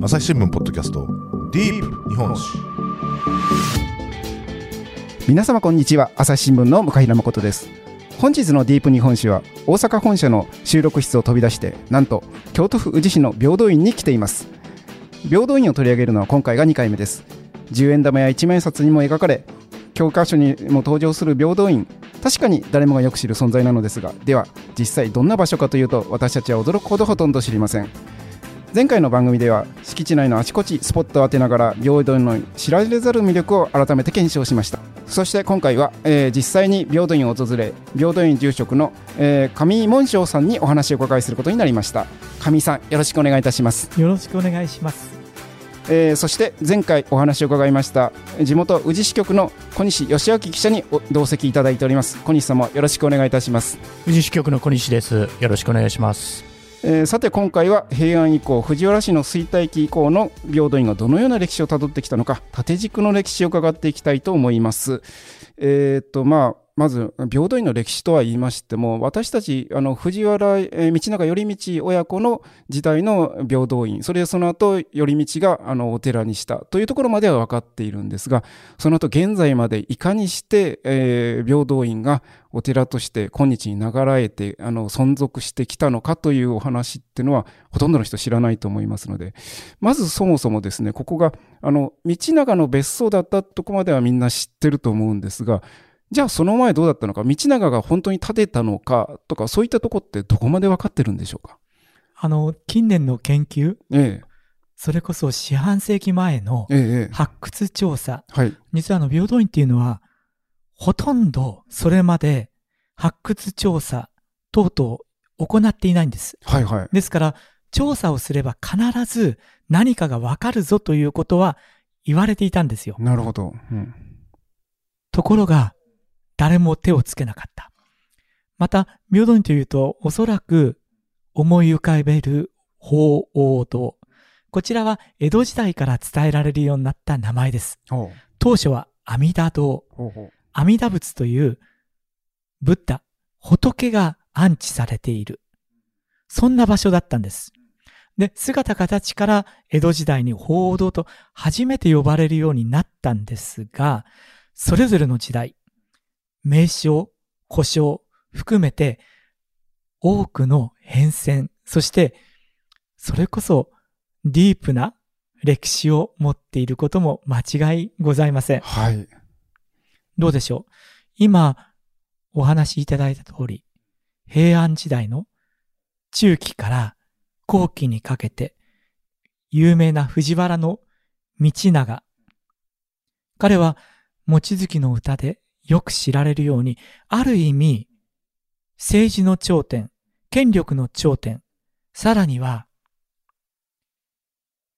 朝日新聞ポッドキャストディープ日本史。皆様こんにちは。朝日新聞の向平誠です。本日のディープ日本史は大阪本社の収録室を飛び出してなんと京都府宇治市の平等院に来ています。平等院を取り上げるのは今回が2回目です。10円玉や1万円札にも描かれ教科書にも登場する平等院。確かに誰もがよく知る存在なのですがでは実際どんな場所かというと私たちは驚くほどほとんど知りません。前回の番組では敷地内のあちこちスポットを当てながら平等院の知られざる魅力を改めて検証しました。そして今回は、えー、実際に平等院を訪れ平等院住職の、えー、上井門章さんにお話をお伺いすることになりました。上井さんよろしくお願いいたします。よろしくお願いします。えー、そして前回お話を伺いました地元宇治支局の小西義明記者に同席いただいております。小西様よろしくお願いいたします。宇治支局の小西です。よろしくお願いしますえー、さて今回は平安以降藤原氏の衰退期以降の平等院がどのような歴史をたどってきたのか縦軸の歴史を伺っていきたいと思います。えー、っとまあまず、平等院の歴史とは言いましても、私たち、あの、藤原、道長頼道親子の時代の平等院、それでその後、頼道が、あの、お寺にしたというところまでは分かっているんですが、その後、現在までいかにして、えー、平等院がお寺として今日に流れて、あの、存続してきたのかというお話っていうのは、ほとんどの人知らないと思いますので、まずそもそもですね、ここが、あの、道長の別荘だったとこまではみんな知ってると思うんですが、じゃあその前どうだったのか、道長が本当に建てたのか？とか、そういったとこってどこまで分かってるんでしょうか？あの、近年の研究、ええ、それこそ四半世紀前の発掘調査、ええはい、実はあの平等院っていうのは、ほとんどそれまで発掘調査等々行っていないんです。はいはい。ですから、調査をすれば必ず何かがわかるぞということは言われていたんですよ。なるほど。うん、ところが、誰も手をつけなかった。また、平等院というと、おそらく思い浮かべる法王堂。こちらは江戸時代から伝えられるようになった名前です。当初は阿弥陀堂。阿弥陀仏というブッダ、仏が安置されている。そんな場所だったんです。で、姿形から江戸時代に法王堂と初めて呼ばれるようになったんですが、それぞれの時代、名称、故障含めて多くの変遷、そしてそれこそディープな歴史を持っていることも間違いございません。はい。どうでしょう？今お話しいただいた通り、平安時代の中期から後期にかけて有名な藤原の道長。彼は、望月の歌でよく知られるように、ある意味、政治の頂点、権力の頂点、さらには、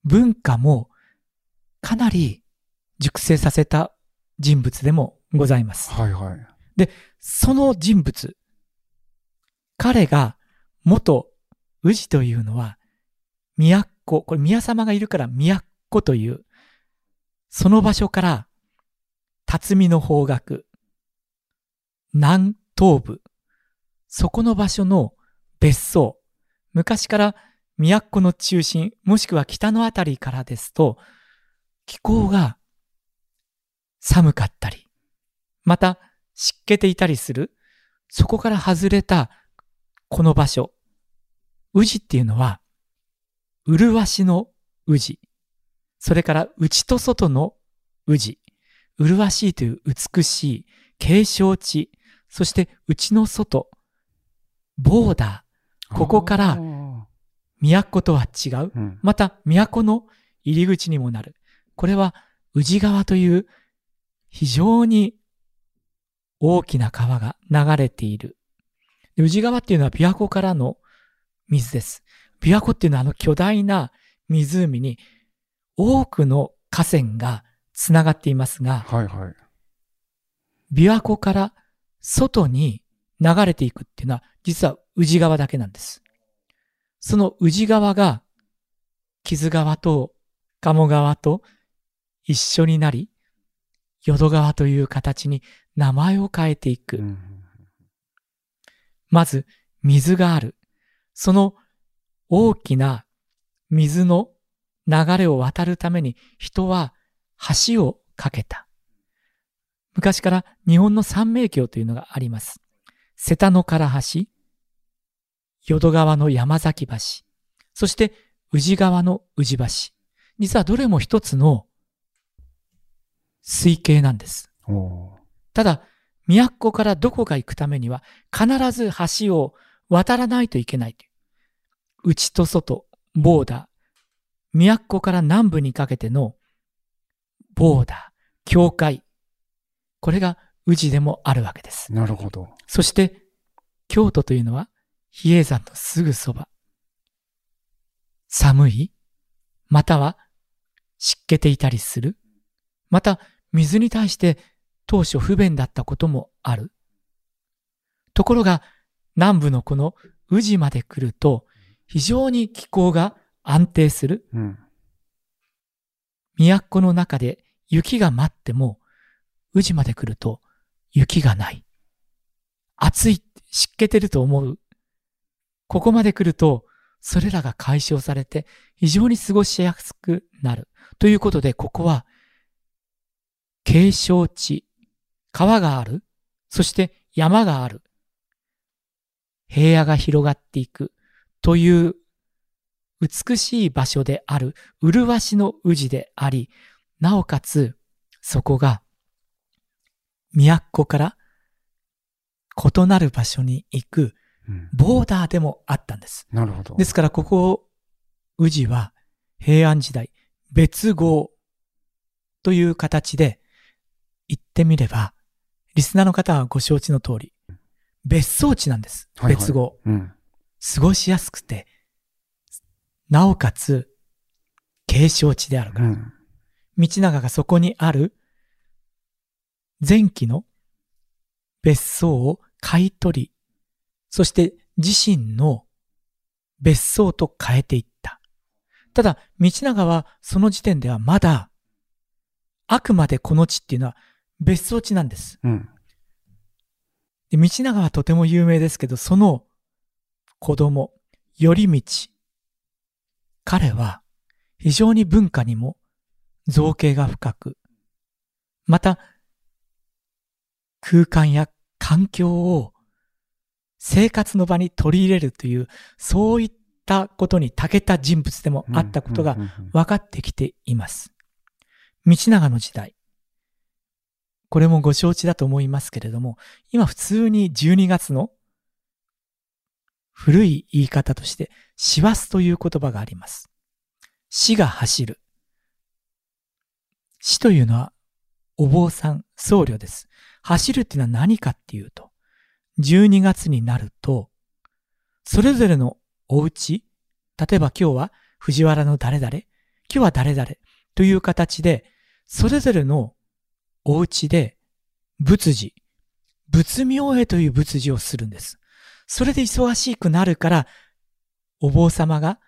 文化もかなり熟成させた人物でもございます。はいはい。で、その人物、彼が元宇治というのは、都、これ宮様がいるから都という、その場所から、辰巳の方角、南東部、そこの場所の別荘、昔から都の中心、もしくは北のあたりからですと、気候が寒かったり、また湿気ていたりする、そこから外れたこの場所、宇治っていうのは、麗しの宇治、それから内と外の宇治、麗しいという美しい継承地、そして内の外、ボーダー、ここから都とは違う。また都の入り口にもなる。これは宇治川という非常に大きな川が流れている。宇治川っていうのは琵琶湖からの水です。琵琶湖っていうのはあの巨大な湖に多くの河川がつながっていますが、はいはい、琵琶湖から外に流れていくっていうのは、実は宇治川だけなんです。その宇治川が、木津川と鴨川と一緒になり、淀川という形に名前を変えていく。まず、水がある。その大きな水の流れを渡るために人は橋を架けた。昔から日本の三名橋というのがあります。瀬田の唐橋、淀川の山崎橋、そして宇治川の宇治橋。実はどれも一つの水系なんです。ただ、都からどこか行くためには必ず橋を渡らないといけないという。内と外、ボーダー、都から南部にかけてのボーダー、境界。これが宇治でもあるわけです。なるほど。そして、京都というのは比叡山のすぐそば。寒いまたは湿気ていたりするまた、水に対して当初不便だったこともある。ところが、南部のこの宇治まで来ると、非常に気候が安定する。うん、都の中で雪が待っても、宇治まで来ると雪がない。暑い、湿気てると思う。ここまで来ると、それらが解消されて、非常に過ごしやすくなる。ということで、ここは、景勝地、川がある、そして山がある。平野が広がっていくという美しい場所である麗しの宇治であり、なおかつそこが都から異なる場所に行くボーダーでもあったんです。なるほど。ですからここ、宇治は平安時代別号という形で言ってみれば、リスナーの方はご承知の通り、別荘地なんです。はいはい、別号、うん。過ごしやすくて、なおかつ、継承地であるから。うん、道長がそこにある、前期の別荘を買い取り、そして自身の別荘と変えていった。ただ、道長はその時点ではまだ、あくまでこの地っていうのは別荘地なんです。うん、で道長はとても有名ですけど、その子供、頼道。彼は非常に文化にも造形が深く、また空間や環境を生活の場に取り入れるという、そういったことに長けた人物でもあったことが分かってきています。道長の時代、これもご承知だと思いますけれども、今普通に12月の古い言い方として、師走という言葉があります。死が走る。死というのは、お坊さん、僧侶です。走るっていうのは何かっていうと、12月になると、それぞれのお家、例えば今日は藤原の誰々、今日は誰々という形で、それぞれのお家で仏事、仏名へという仏事をするんです。それで忙しくなるから、お坊様が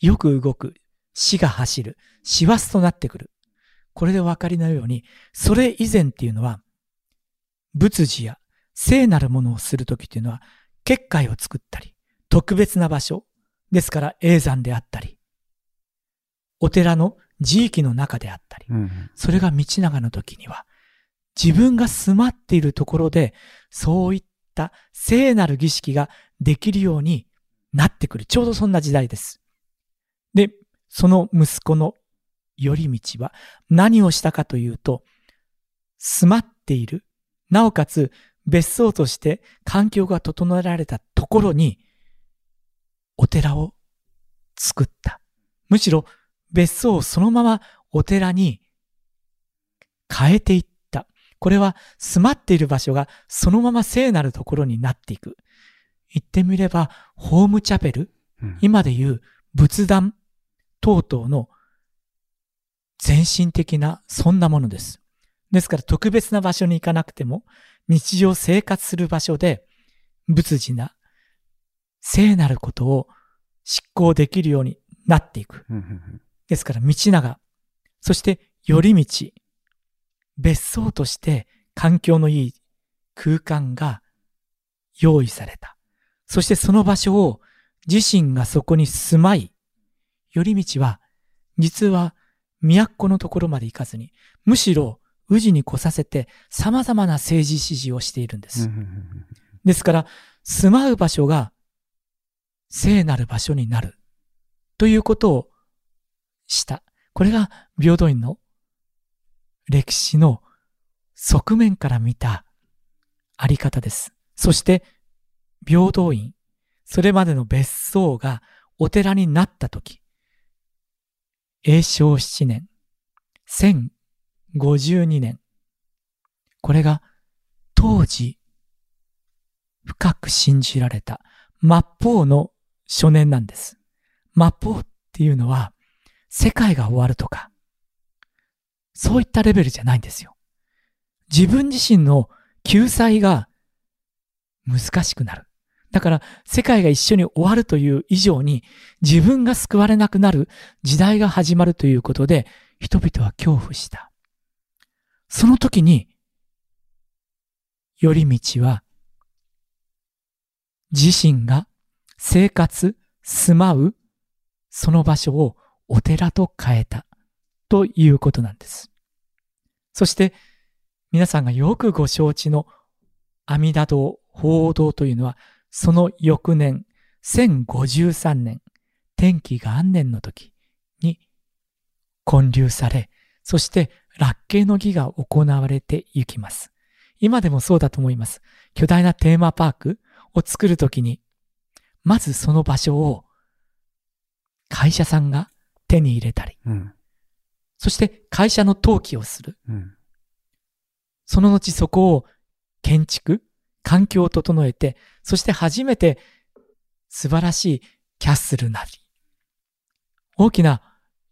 よく動く、死が走る、死忘となってくる。これでお分かりのように、それ以前っていうのは、仏事や聖なるものをするときっていうのは、結界を作ったり、特別な場所、ですから永山であったり、お寺の地域の中であったり、うん、それが道長の時には、自分が住まっているところで、そういった聖なる儀式ができるようになってくる。ちょうどそんな時代です。で、その息子の頼道は何をしたかというと、住まっている、なおかつ別荘として環境が整えられたところに、お寺を作った。むしろ別荘をそのままお寺に変えていった。これは住まっている場所がそのまま聖なるところになっていく。言ってみれば、ホームチャペル、うん、今で言う仏壇等々の全身的なそんなものです。ですから特別な場所に行かなくても日常生活する場所で仏事な聖なることを執行できるようになっていく。ですから道長、そして寄り道、別荘として環境のいい空間が用意された。そしてその場所を自身がそこに住まい、寄り道は実は都のところまで行かずに、むしろ宇治に来させて様々な政治指示をしているんです。ですから、住まう場所が聖なる場所になるということをした。これが平等院の歴史の側面から見たあり方です。そして、平等院、それまでの別荘がお寺になったとき、永正7年、1052年、これが当時深く信じられた末法の初年なんです。末法っていうのは世界が終わるとか、そういったレベルじゃないんですよ。自分自身の救済が難しくなる。だから世界が一緒に終わるという以上に自分が救われなくなる時代が始まるということで人々は恐怖した。その時に、頼道は自身が生活、住まうその場所をお寺と変えたということなんです。そして皆さんがよくご承知の阿弥陀堂、報道というのはその翌年、1053年、天気元年の時に建立され、そして落慶の儀が行われていきます。今でもそうだと思います。巨大なテーマパークを作るときに、まずその場所を会社さんが手に入れたり、うん、そして会社の登記をする。うん、その後そこを建築、環境を整えて、そして初めて素晴らしいキャッスルなり、大きな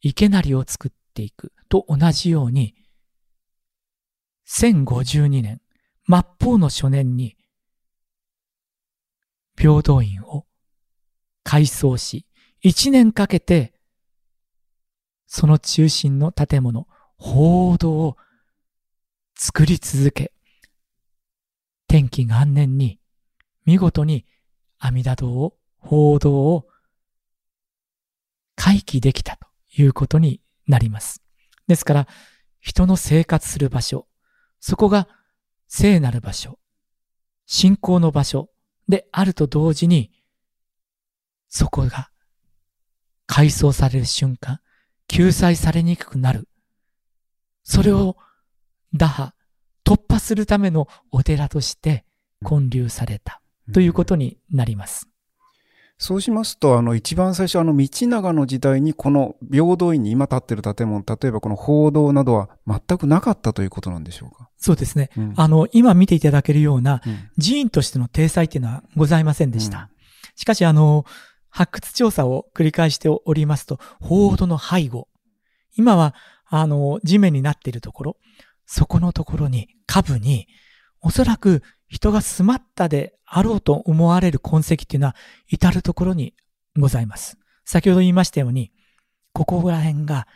池なりを作っていくと同じように、1052年、末法の初年に、平等院を改装し、一年かけて、その中心の建物、報道を作り続け、天気元年に見事に阿弥陀堂を、報道を回帰できたということになります。ですから、人の生活する場所、そこが聖なる場所、信仰の場所であると同時に、そこが改装される瞬間、救済されにくくなる。それを打破、突破するためのお寺として建立されたということになります。そうしますと、あの、一番最初、あの、道長の時代に、この平等院に今建ってる建物、例えばこの報道などは全くなかったということなんでしょうか？そうですね。うん、あの、今見ていただけるような、寺院としての体裁っていうのはございませんでした。うん、しかし、あの、発掘調査を繰り返しておりますと、報道の背後、今は、あの、地面になっているところ、そこのところに、下部に、おそらく人が住まったであろうと思われる痕跡っていうのは至るところにございます。先ほど言いましたように、ここら辺が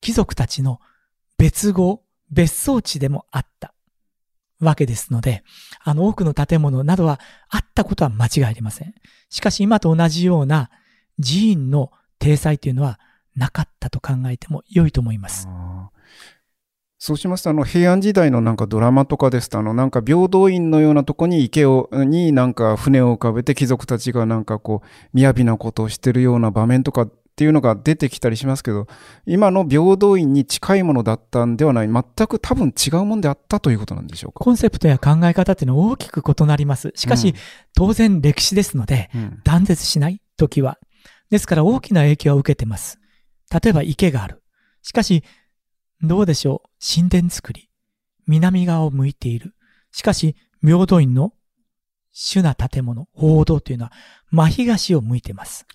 貴族たちの別号、別荘地でもあったわけですので、あの多くの建物などはあったことは間違いありません。しかし今と同じような寺院の体裁というのはなかったと考えても良いと思います。そうしますと、あの、平安時代のなんかドラマとかですと、あの、なんか平等院のようなとこに池を、になんか船を浮かべて貴族たちがなんかこう、雅なことをしてるような場面とかっていうのが出てきたりしますけど、今の平等院に近いものだったんではない、全く多分違うもんであったということなんでしょうか？コンセプトや考え方っていうのは大きく異なります。しかし、うん、当然歴史ですので、うん、断絶しない時は。ですから大きな影響を受けてます。例えば池がある。しかし、どうでしょう？神殿作り。南側を向いている。しかし、平等院の主な建物、報道というのは、真東を向いています。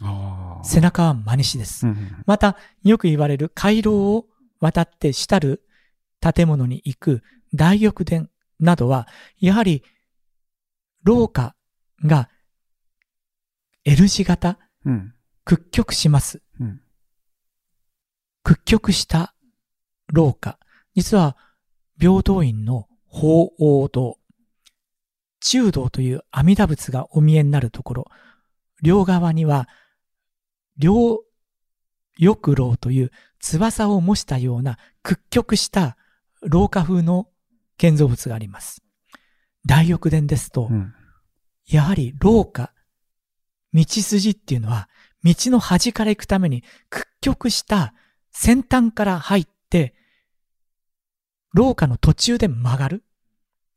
背中は真西です。うんうん、また、よく言われる回廊を渡って主たる建物に行く大玉殿などは、やはり、廊下が L 字型、うん、屈曲します。うん、屈曲した廊下。実は、平等院の法王堂、中道という阿弥陀仏がお見えになるところ、両側には、両翼楼という翼を模したような屈曲した廊下風の建造物があります。大翼殿ですと、うん、やはり廊下、道筋っていうのは、道の端から行くために屈曲した先端から入って、廊下の途中で曲がる？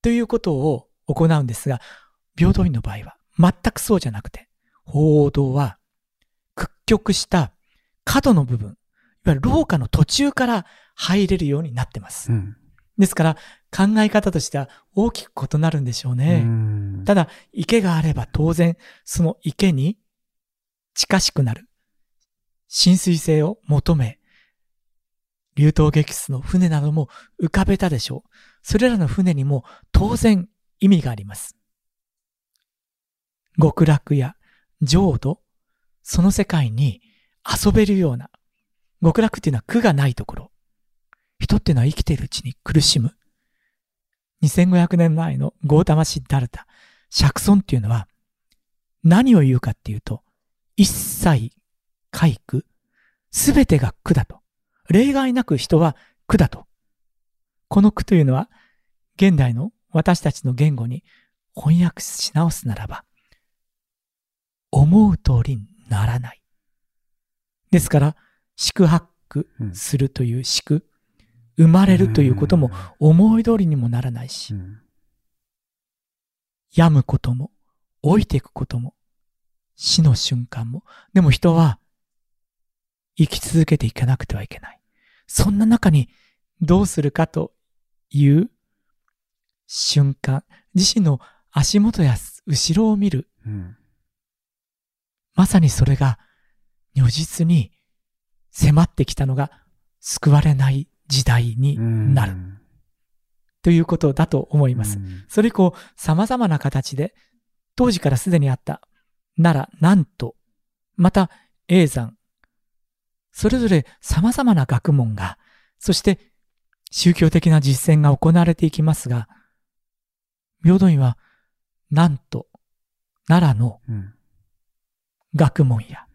ということを行うんですが、平等院の場合は全くそうじゃなくて、報道は屈曲した角の部分、いわゆる廊下の途中から入れるようになってます。うん、ですから、考え方としては大きく異なるんでしょうね。うただ、池があれば当然、その池に近しくなる。浸水性を求め、流動激質の船なども浮かべたでしょう。それらの船にも当然意味があります。極楽や浄土、その世界に遊べるような、極楽っていうのは苦がないところ。人っていうのは生きているうちに苦しむ。2500年前のゴータマシッダルタ、釈尊っていうのは何を言うかっていうと、一切皆苦、すべてが苦だと。例外なく人は苦だと。この苦というのは、現代の私たちの言語に翻訳し直すならば、思う通りにならない。ですから、宿泊するという宿、生まれるということも思い通りにもならないし、病むことも、老いていくことも、死の瞬間も、でも人は生き続けていかなくてはいけない。そんな中にどうするかという瞬間、自身の足元や後ろを見る。うん、まさにそれが如実に迫ってきたのが救われない時代になる。ということだと思います。それ以降、様々な形で、当時からすでにあった奈良、南都、また永山、それぞれ様々な学問が、そして宗教的な実践が行われていきますが、平等院は、なんと、奈良の学問や、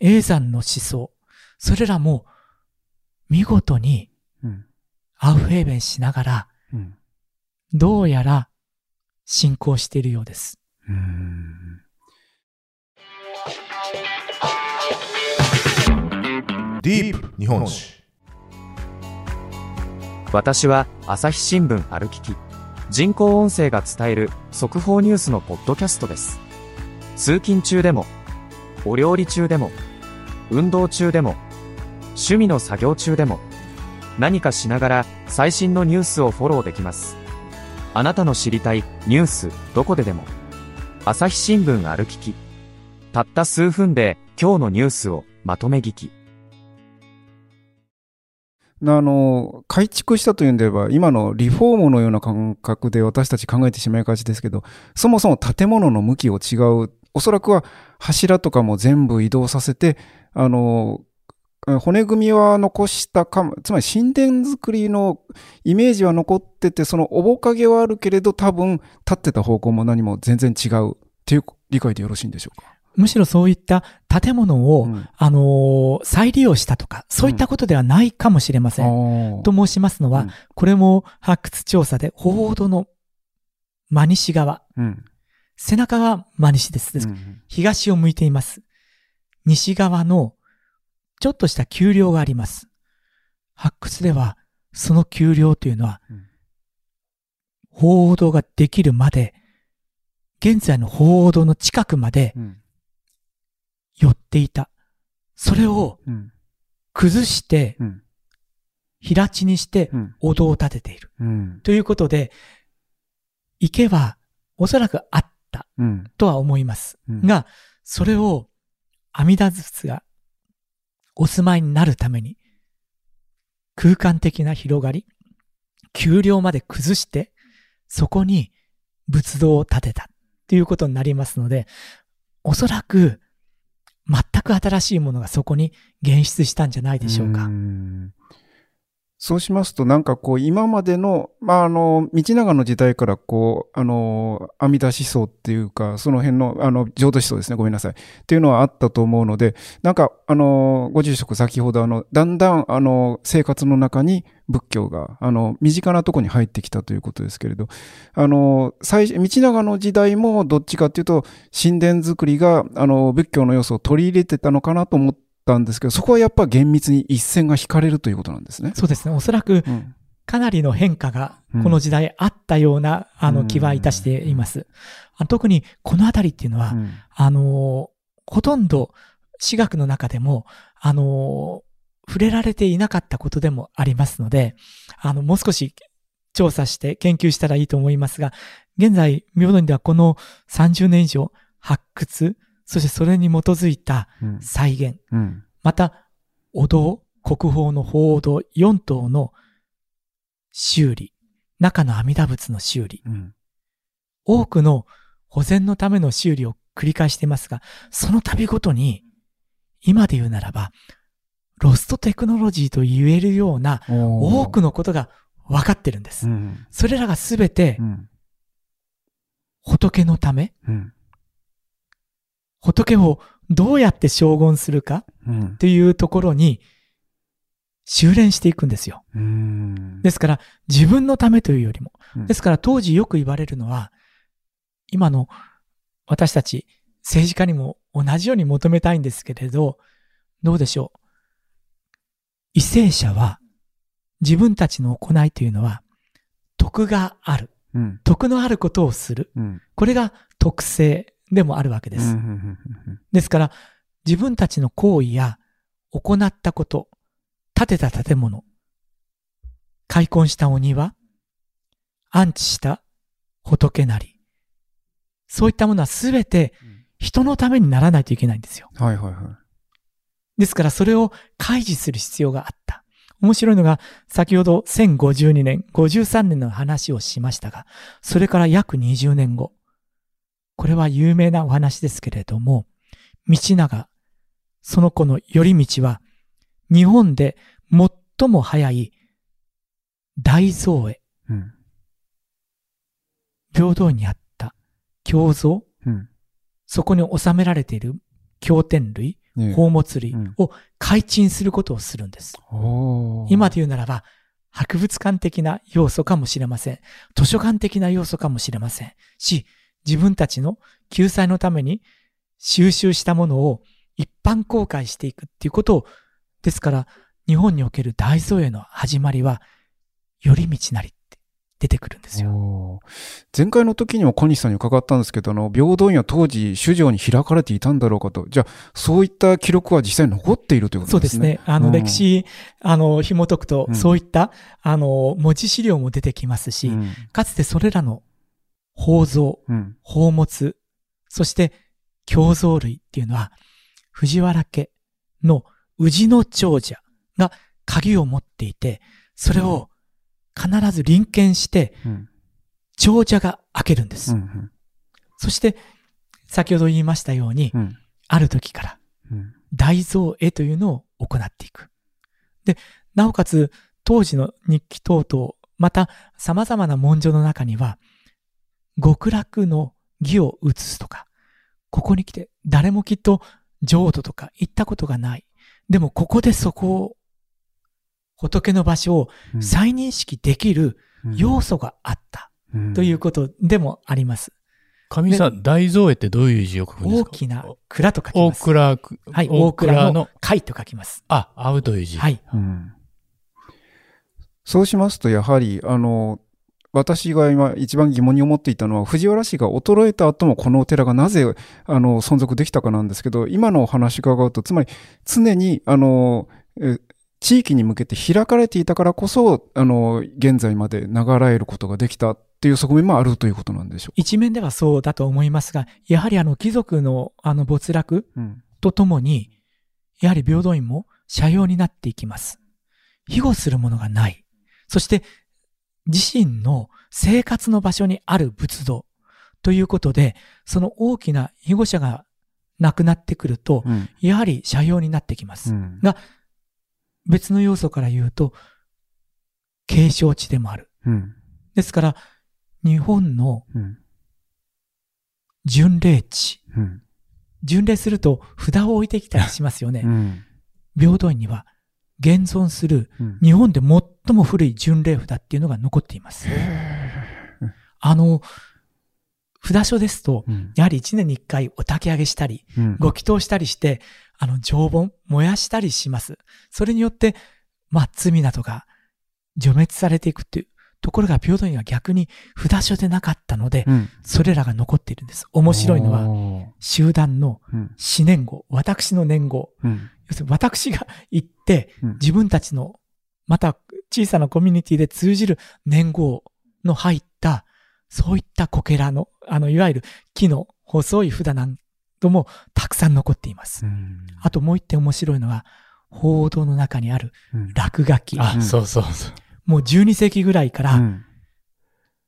永山の思想、それらも見事にアウフェーベンしながら、どうやら進行しているようです。ディープ日本史。私は朝日新聞歩きき人工音声が伝える速報ニュースのポッドキャストです。通勤中でもお料理中でも運動中でも趣味の作業中でも何かしながら最新のニュースをフォローできます。あなたの知りたいニュースどこででも朝日新聞歩きき。たった数分で今日のニュースをまとめ聞き。あの、改築したというんでは、今のリフォームのような感覚で私たち考えてしまいがちですけど、そもそも建物の向きを違う。おそらくは柱とかも全部移動させて、あの、骨組みは残したかも、つまり神殿作りのイメージは残ってて、その面影はあるけれど、多分立ってた方向も何も全然違うっていう理解でよろしいんでしょうか？むしろそういった建物を、うん、あのー、再利用したとか、そういったことではないかもしれません。うん、と申しますのは、うん、これも発掘調査で、報道の真西側、背中が真西です。東を向いています。西側のちょっとした丘陵があります。発掘では、その丘陵というのは、報道ができるまで、現在の報道の近くまで、寄っていた。それを崩して、平地にしてお堂を建てている。ということで、池はおそらくあったとは思います。が、それを阿弥陀仏がお住まいになるために、空間的な広がり、丘陵まで崩して、そこに仏像を建てたということになりますので、おそらく全く新しいものがそこに現出したんじゃないでしょうか。うそうしますと、なんかこう、今までの、まあ、あの、道長の時代から、こう、あの、阿弥陀思想っていうか、その辺の、あの、浄土思想ですね、ごめんなさい。っていうのはあったと思うので、なんか、あの、ご住職先ほど、あの、だんだん、あの、生活の中に仏教が、あの、身近なとこに入ってきたということですけれど、あの、最初、道長の時代も、どっちかっていうと、神殿作りが、あの、仏教の要素を取り入れてたのかなと思って、たんですけど、そこはやっぱ厳密に一線が引かれるということなんですね。そうですね。おそらく、かなりの変化がこの時代あったような、うん、あの気はいたしています。うん、特にこのあたりっていうのは、うん、あの、ほとんど私学の中でも、あの、触れられていなかったことでもありますので、あの、もう少し調査して研究したらいいと思いますが、現在、明土ではこの30年以上発掘、そしてそれに基づいた再現、うん。うん、また、お堂、国宝の鳳凰堂4棟の修理、中の阿弥陀仏の修理、うん、多くの保全のための修理を繰り返していますが、その度ごとに、今で言うならば、ロストテクノロジーと言えるような多くのことが分かってるんです。それらがすべて、仏のため、仏をどうやって称言するかっていうところに修練していくんですよ。ですから自分のためというよりも、ですから当時よく言われるのは、今の私たち政治家にも同じように求めたいんですけれど、どうでしょう。為政者は自分たちの行いというのは徳がある。うん、徳のあることをする。うん、これが徳性でもあるわけです。ですから、自分たちの行為や行ったこと、建てた建物、開墾したお庭、安置した仏なり、そういったものはすべて人のためにならないといけないんですよ。はいはいはい。ですからそれを開示する必要があった。面白いのが、先ほど1052年、53年の話をしましたが、それから約20年後、これは有名なお話ですけれども、道長、その子の寄り道は、日本で最も早い大造営、うん、平等にあった経像、うん、そこに収められている経典類、宝物類を開陳することをするんです。うん、今で言うならば、博物館的な要素かもしれません。図書館的な要素かもしれません。し、自分たちの救済のために収集したものを一般公開していくっていうことを、ですから日本における大造営の始まりは、寄り道なりって出てくるんですよ。前回の時にも小西さんに伺ったんですけど、あの、平等院は当時、主上に開かれていたんだろうかと。じゃあ、そういった記録は実際残っているということですね。そうですね。あの、歴史、あの、紐解くと、そういった、あの、文字資料も出てきますし、かつてそれらの宝蔵、宝物、そして胸像類っていうのは、藤原家の氏の長者が鍵を持っていて、それを必ず臨検して、長者が開けるんです。そして、先ほど言いましたように、ある時から、大蔵絵というのを行っていく。で、なおかつ、当時の日記等々、また様々な文書の中には、極楽の義を移すとか、ここに来て誰もきっと浄土とか行ったことがない。でもここでそこを、仏の場所を再認識できる要素があったということでもあります。神さん、大蔵絵ってどういう字を書くんですか？大きな蔵と書きます。大蔵、はい、大蔵の貝と書きます。あ、合うという字。はい。うん、そうしますと、やはり、あの、私が今一番疑問に思っていたのは、藤原氏が衰えた後もこのお寺がなぜ、あの、存続できたかなんですけど、今のお話伺うと、つまり常に、あの、地域に向けて開かれていたからこそ、あの、現在まで流らえることができたっていう側面もあるということなんでしょう一面ではそうだと思いますが、やはりあの、貴族のあの、没落とともに、うん、やはり平等院も社用になっていきます。庇護するものがない。そして、自身の生活の場所にある仏像ということで、その大きな庇護者が亡くなってくると、うん、やはり社用になってきます。うん、が、別の要素から言うと、継承地でもある。うん。ですから、日本のうん。巡礼地。うん。巡礼すると札を置いてきたりしますよね。うん。平等院には現存するうん日本で最も古い巡礼札っていうのが残っています。あの、札所ですと、うん。やはり一年に一回お焚き上げしたり、うんご祈祷したりして、あの、常盆、燃やしたりします。それによって、まあ、罪などが除滅されていくっていうところが、平等院は逆に札所でなかったので、うん。それらが残っているんです。面白いのは、は、集団のうん。死年号、私の年号。うん。要するに私が行ってうん、自分たちの、また小さなコミュニティで通じる年号の入った、そういったこけらの、あの、いわゆる木の細い札なんどもたくさん残っています。うん。あともう一点面白いのは、報道の中にあるうん落書き。あ、うんそうそうそう。もう12世紀ぐらいから、うん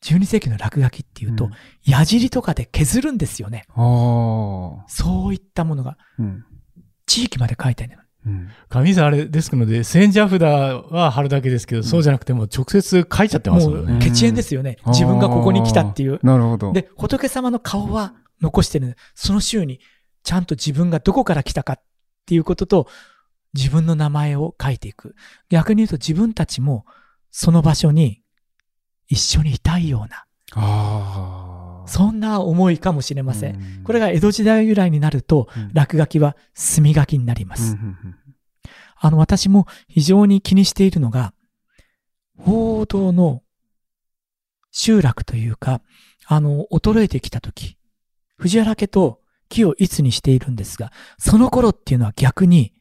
12世紀の落書きっていうと、うん矢尻とかで削るんですよね。ああ。そういったものがうん。地域まで書いてある。うん。神さんあれですので、千社札は貼るだけですけど、そうじゃなくてもう直接書いちゃってますもんね。もう、血縁ですよね。自分がここに来たっていう。なるほど。で、仏様の顔は残してるその週にちゃんと自分がどこから来たかっていうことと、自分の名前を書いていく。逆に言うと自分たちもその場所に一緒にいたいような、ああ。そんな思いかもしれません。うんこれが江戸時代由来になると、うん落書きは墨書きになります。うんうんあの、私も非常に気にしているのが、報道の集落というか、あの、衰えてきたとき、藤原家と木をいつにしているんですが、その頃っていうのは逆に、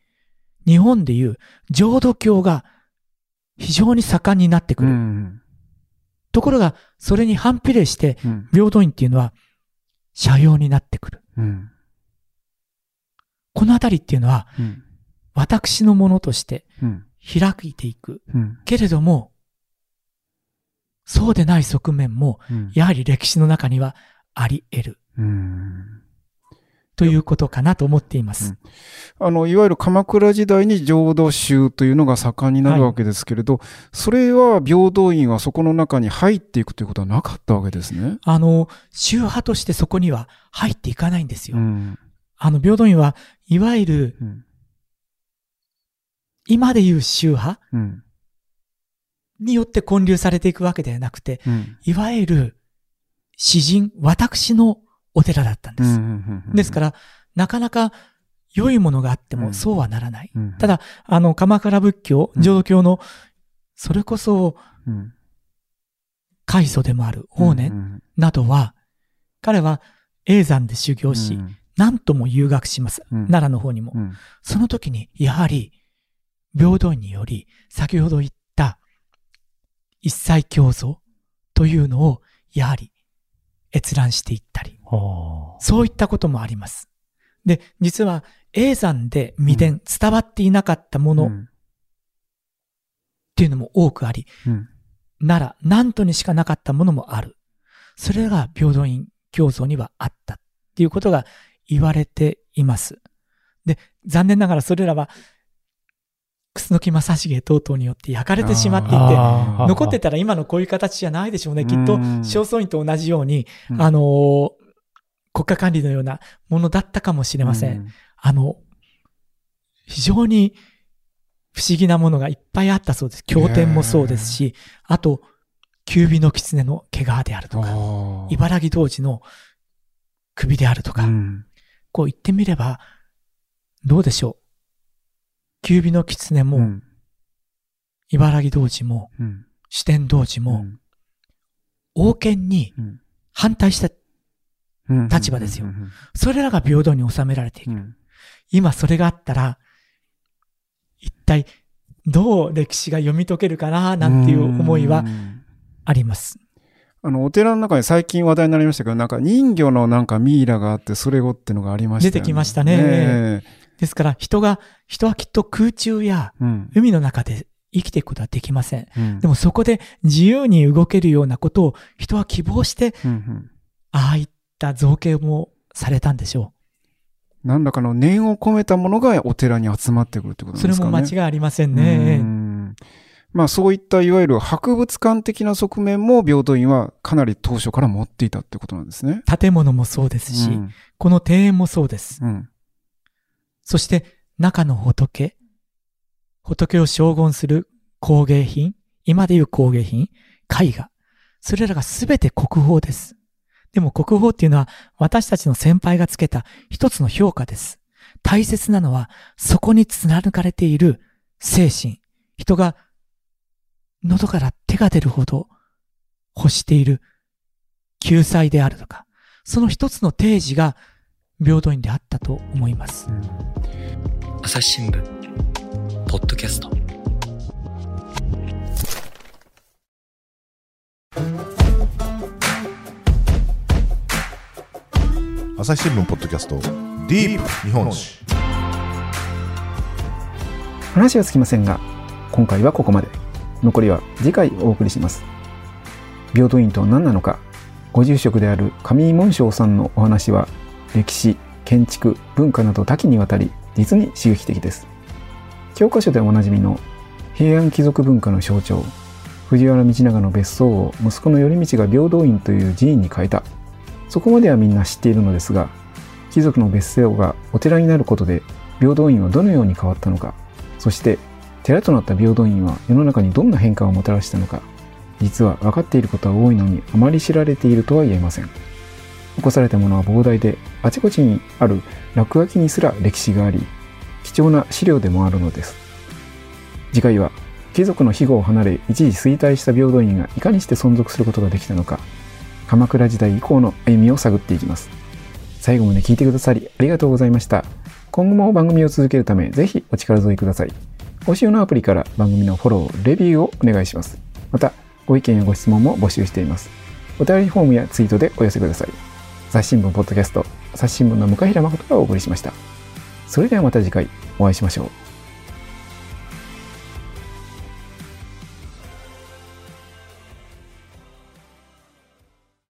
日本でいう浄土教が非常に盛んになってくうる。んところが、それに反比例して、うん。平等院っていうのは、社用になってくる。うん。このあたりっていうのは、うん。私のものとしてうん。開いていく。うん。けれども、そうでない側面も、うん。やはり歴史の中にはあり得る。うんということかなと思っています。あの、いわゆる鎌倉時代に浄土宗というのが盛んになるわけですけれど、それは平等院はそこの中に入っていくということはなかったわけですね。あの、宗派としてそこには入っていかないんですよ。うんあの、平等院はいわゆるうん今でいう宗派うんによって建立されていくわけではなくて、うんいわゆる詩人、私のお寺だったんです。ですから、なかなか良いものがあってうん。もそうはならない。うん。ただ、あの、鎌倉仏教、うん。浄土教の、それこそ、うん。開祖でもある法然うんなどは、彼は永山で修行し、何とも遊学します。うん。奈良の方にも。うん。その時に、やはり、平等院により、先ほど言った、一切教祖というのを、やはり、閲覧していったり、はそういったこともあります。で、実は、永山で未伝、伝わっていなかったものっうんていうのも多くあり、うん奈良、南都にしかなかったものもある。それが平等院教祖にはあったっていうことが言われています。で、残念ながらそれらは、楠木正成等々によって焼かれてしまっていて、残ってたら今のこういう形じゃないでしょうね。きっとうん、正倉院と同じように、うんあのー国家管理のようなものだったかもしれません。あの、非常に不思議なものがいっぱいあったそうです。経典もそうですし、あと、九尾の狐の毛皮であるとか、茨城童子の首であるとか、うん。こう言ってみれば、どうでしょう。九尾の狐も、うん。茨城童子も、うん。四天童子も、王権にうん。反対した、うん立場ですようんそれらが平等に収められている。うん今それがあったら、一体どう歴史が読み解けるかな、なんていう思いはうんあります。あの、お寺の中に最近話題になりましたけど、なんか人魚のなんかミイラがあって、それをってのがありましたよね。出てきましたねえですから人が、人はきっと空中やうん海の中で生きていくことはできません。うんでもそこで自由に動けるようなことを人は希望して、うんうんああいった造形もされたんでしょ何らかの念を込めたものがお寺に集まってくるってことですかね。それも間違いありませんうね。んまあそういったいわゆる博物館的な側面も平等院はかなり当初から持っていたってことなんですね。建物もそうですし、うん、この庭園もそうです。うん、そして中の仏、仏を称言する工芸品、今でいう工芸品、絵画、それらがすべて国宝です。でも国宝っていうのは私たちの先輩がつけた一つの評価です。大切なのはそこに貫かれている精神、人が喉から手が出るほど欲している救済であるとか、その一つの定時が平等院であったと思います。朝日新聞、ポッドキャスト。朝日新聞ポッドキャストディープ日本史。話はつきませんが今回はここまで。残りは次回お送りします。平等院とは何なのか。ご住職である上井門章さんのお話は歴史建築文化など多岐にわたり実に刺激的です。教科書でおなじみの平安貴族文化の象徴藤原道長の別荘を息子の頼道が平等院という寺院に変えたそこまではみんな知っているのですが貴族の別荘がお寺になることで平等院はどのように変わったのかそして寺となった平等院は世の中にどんな変化をもたらしたのか実は分かっていることは多いのにあまり知られているとは言えません。残されたものは膨大であちこちにある落書きにすら歴史があり貴重な資料でもあるのです。次回は貴族の庇護を離れ一時衰退した平等院がいかにして存続することができたのか鎌倉時代以降の歩みを探っていきます最後まで聞いてくださりありがとうございました今後も番組を続けるためぜひお力添えくださいご使用のアプリから番組のフォロー、レビューをお願いします。また、ご意見やご質問も募集しています。お便りフォームやツイートでお寄せください。雑誌新聞ポッドキャスト、雑新聞の向平誠がお送りしました。それではまた次回お会いしましょう。